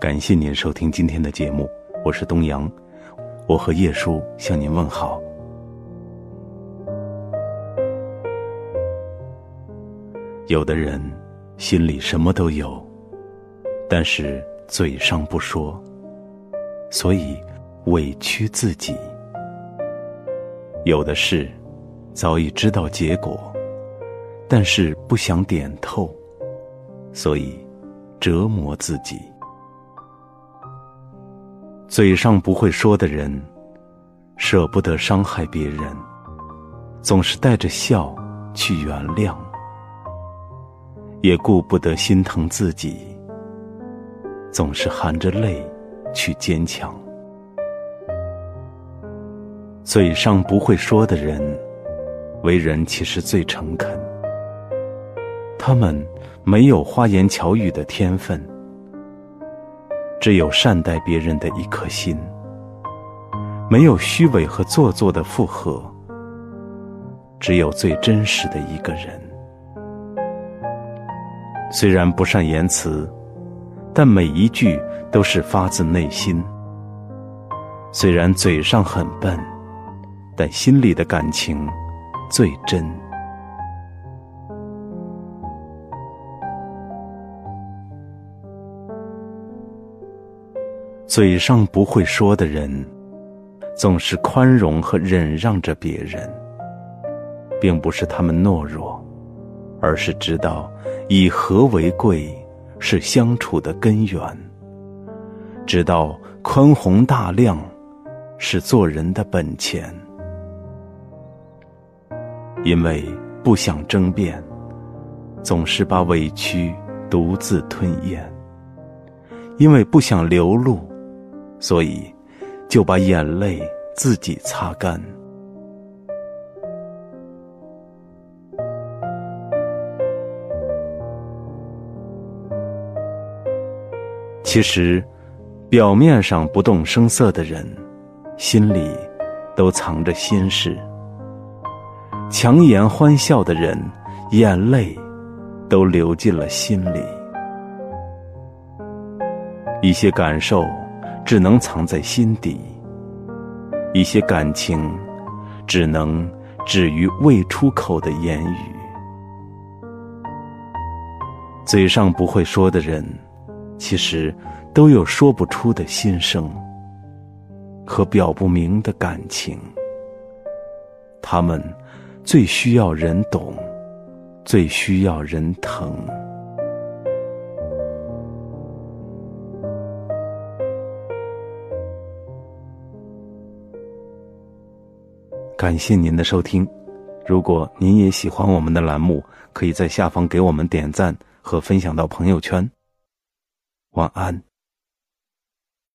感谢您收听今天的节目，我是东阳，我和叶叔向您问好。有的人心里什么都有，但是嘴上不说，所以委屈自己；有的事早已知道结果，但是不想点透，所以折磨自己。嘴上不会说的人，舍不得伤害别人，总是带着笑去原谅，也顾不得心疼自己，总是含着泪去坚强。嘴上不会说的人，为人其实最诚恳，他们没有花言巧语的天分。只有善待别人的一颗心，没有虚伪和做作的附和，只有最真实的一个人。虽然不善言辞，但每一句都是发自内心。虽然嘴上很笨，但心里的感情最真。嘴上不会说的人，总是宽容和忍让着别人，并不是他们懦弱，而是知道以和为贵是相处的根源，知道宽宏大量是做人的本钱。因为不想争辩，总是把委屈独自吞咽；因为不想流露。所以，就把眼泪自己擦干。其实，表面上不动声色的人，心里都藏着心事；强颜欢笑的人，眼泪都流进了心里。一些感受。只能藏在心底，一些感情只能止于未出口的言语。嘴上不会说的人，其实都有说不出的心声和表不明的感情。他们最需要人懂，最需要人疼。感谢您的收听，如果您也喜欢我们的栏目，可以在下方给我们点赞和分享到朋友圈。晚安。